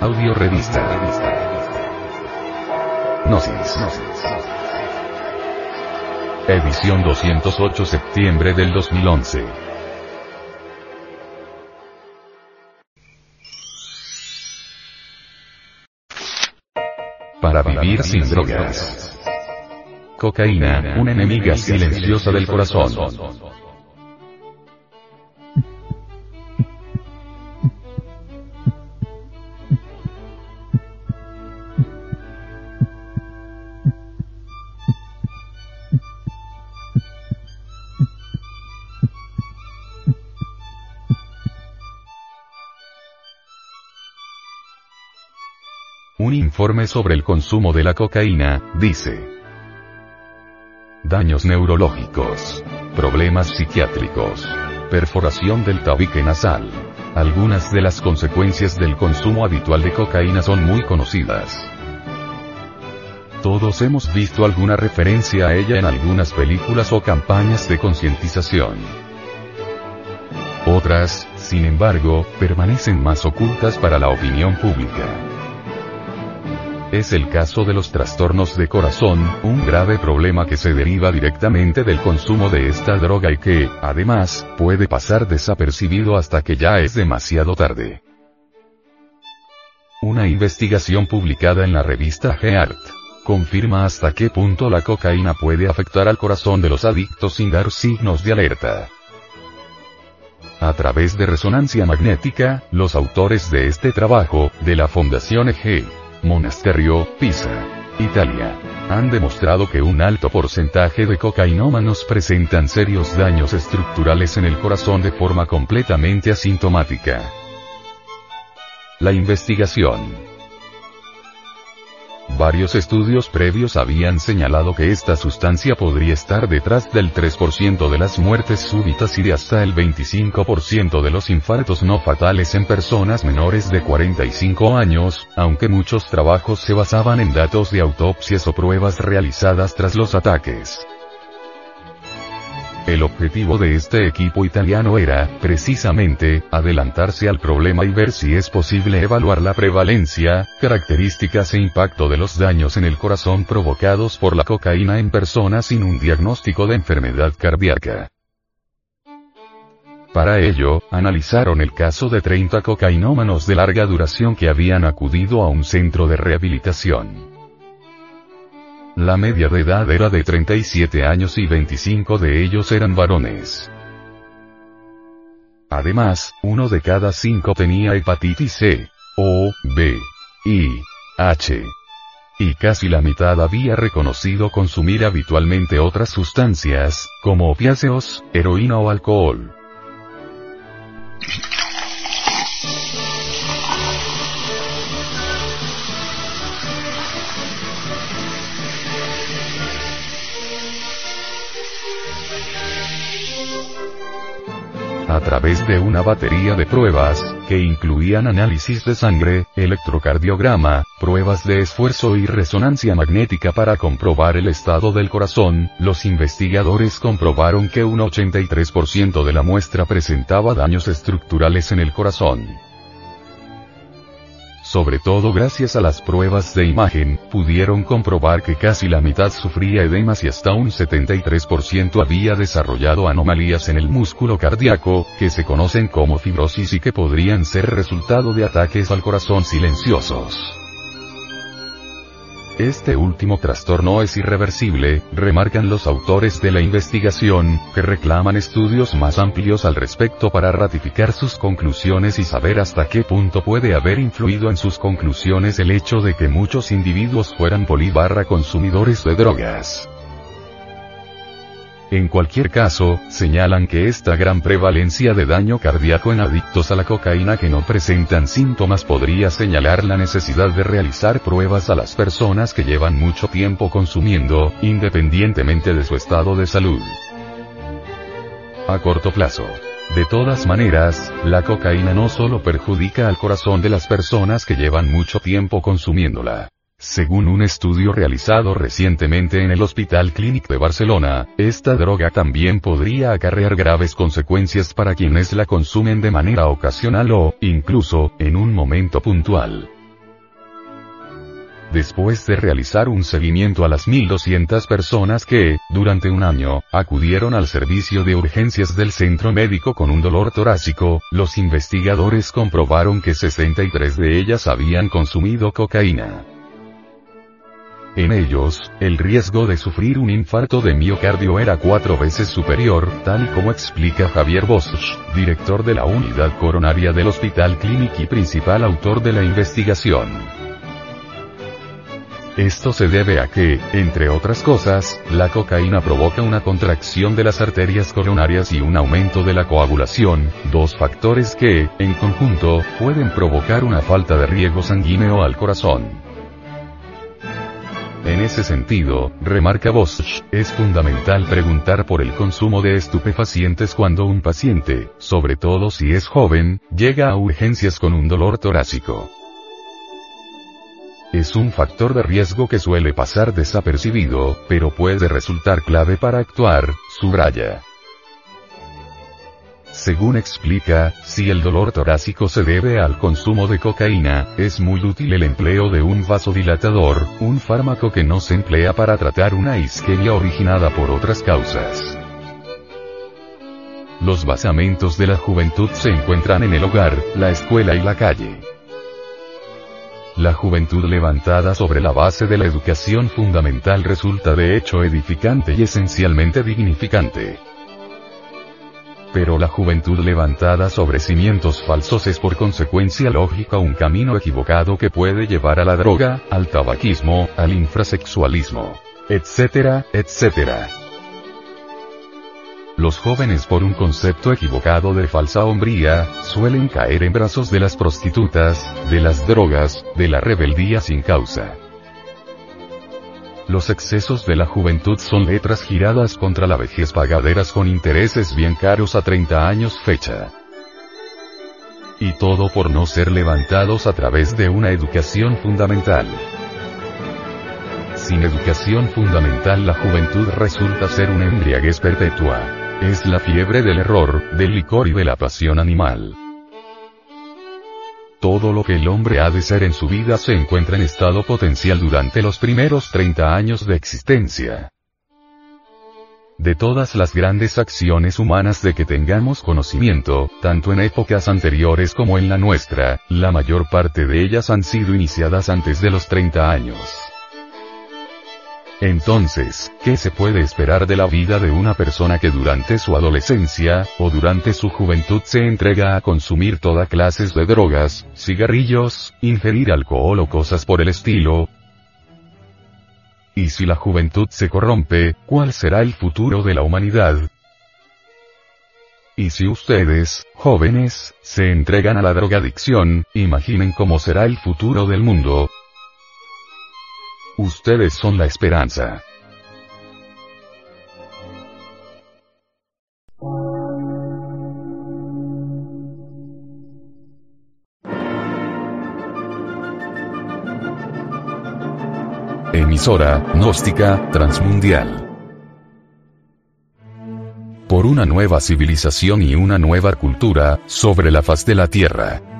Audio revista. Gnosis. Edición 208 septiembre del 2011. Para vivir sin drogas. Cocaína, una enemiga silenciosa del corazón. Un informe sobre el consumo de la cocaína, dice. Daños neurológicos. Problemas psiquiátricos. Perforación del tabique nasal. Algunas de las consecuencias del consumo habitual de cocaína son muy conocidas. Todos hemos visto alguna referencia a ella en algunas películas o campañas de concientización. Otras, sin embargo, permanecen más ocultas para la opinión pública. Es el caso de los trastornos de corazón, un grave problema que se deriva directamente del consumo de esta droga y que, además, puede pasar desapercibido hasta que ya es demasiado tarde. Una investigación publicada en la revista Heart confirma hasta qué punto la cocaína puede afectar al corazón de los adictos sin dar signos de alerta. A través de resonancia magnética, los autores de este trabajo, de la Fundación EG, Monasterio, Pisa, Italia, han demostrado que un alto porcentaje de cocainómanos presentan serios daños estructurales en el corazón de forma completamente asintomática. La investigación Varios estudios previos habían señalado que esta sustancia podría estar detrás del 3% de las muertes súbitas y de hasta el 25% de los infartos no fatales en personas menores de 45 años, aunque muchos trabajos se basaban en datos de autopsias o pruebas realizadas tras los ataques. El objetivo de este equipo italiano era, precisamente, adelantarse al problema y ver si es posible evaluar la prevalencia, características e impacto de los daños en el corazón provocados por la cocaína en personas sin un diagnóstico de enfermedad cardíaca. Para ello, analizaron el caso de 30 cocainómanos de larga duración que habían acudido a un centro de rehabilitación. La media de edad era de 37 años y 25 de ellos eran varones. Además, uno de cada cinco tenía hepatitis C, O, B, I, H. Y casi la mitad había reconocido consumir habitualmente otras sustancias, como opiáceos, heroína o alcohol. A través de una batería de pruebas, que incluían análisis de sangre, electrocardiograma, pruebas de esfuerzo y resonancia magnética para comprobar el estado del corazón, los investigadores comprobaron que un 83% de la muestra presentaba daños estructurales en el corazón. Sobre todo gracias a las pruebas de imagen, pudieron comprobar que casi la mitad sufría edemas y hasta un 73% había desarrollado anomalías en el músculo cardíaco, que se conocen como fibrosis y que podrían ser resultado de ataques al corazón silenciosos. Este último trastorno es irreversible, remarcan los autores de la investigación, que reclaman estudios más amplios al respecto para ratificar sus conclusiones y saber hasta qué punto puede haber influido en sus conclusiones el hecho de que muchos individuos fueran polibarra consumidores de drogas. En cualquier caso, señalan que esta gran prevalencia de daño cardíaco en adictos a la cocaína que no presentan síntomas podría señalar la necesidad de realizar pruebas a las personas que llevan mucho tiempo consumiendo, independientemente de su estado de salud. A corto plazo. De todas maneras, la cocaína no solo perjudica al corazón de las personas que llevan mucho tiempo consumiéndola. Según un estudio realizado recientemente en el Hospital Clínic de Barcelona, esta droga también podría acarrear graves consecuencias para quienes la consumen de manera ocasional o, incluso, en un momento puntual. después de realizar un seguimiento a las 1.200 personas que, durante un año, acudieron al servicio de urgencias del centro médico con un dolor torácico, los investigadores comprobaron que 63 de ellas habían consumido cocaína. En ellos, el riesgo de sufrir un infarto de miocardio era cuatro veces superior, tal como explica Javier Bosch, director de la unidad coronaria del Hospital Clínic y principal autor de la investigación. Esto se debe a que, entre otras cosas, la cocaína provoca una contracción de las arterias coronarias y un aumento de la coagulación, dos factores que, en conjunto, pueden provocar una falta de riego sanguíneo al corazón. En ese sentido, remarca Bosch, es fundamental preguntar por el consumo de estupefacientes cuando un paciente, sobre todo si es joven, llega a urgencias con un dolor torácico. Es un factor de riesgo que suele pasar desapercibido, pero puede resultar clave para actuar, subraya. Según explica, si el dolor torácico se debe al consumo de cocaína, es muy útil el empleo de un vasodilatador, un fármaco que no se emplea para tratar una isquemia originada por otras causas. Los basamentos de la juventud se encuentran en el hogar, la escuela y la calle. La juventud levantada sobre la base de la educación fundamental resulta de hecho edificante y esencialmente dignificante. Pero la juventud levantada sobre cimientos falsos es por consecuencia lógica un camino equivocado que puede llevar a la droga, al tabaquismo, al infrasexualismo, etcétera, etcétera. Los jóvenes por un concepto equivocado de falsa hombría, suelen caer en brazos de las prostitutas, de las drogas, de la rebeldía sin causa. Los excesos de la juventud son letras giradas contra la vejez pagaderas con intereses bien caros a 30 años fecha. Y todo por no ser levantados a través de una educación fundamental. Sin educación fundamental la juventud resulta ser una embriaguez perpetua. Es la fiebre del error, del licor y de la pasión animal. Todo lo que el hombre ha de ser en su vida se encuentra en estado potencial durante los primeros 30 años de existencia. De todas las grandes acciones humanas de que tengamos conocimiento, tanto en épocas anteriores como en la nuestra, la mayor parte de ellas han sido iniciadas antes de los 30 años. Entonces, ¿qué se puede esperar de la vida de una persona que durante su adolescencia, o durante su juventud se entrega a consumir toda clases de drogas, cigarrillos, ingerir alcohol o cosas por el estilo? Y si la juventud se corrompe, ¿cuál será el futuro de la humanidad? Y si ustedes, jóvenes, se entregan a la drogadicción, imaginen cómo será el futuro del mundo, Ustedes son la esperanza. Emisora, gnóstica, transmundial. Por una nueva civilización y una nueva cultura, sobre la faz de la Tierra.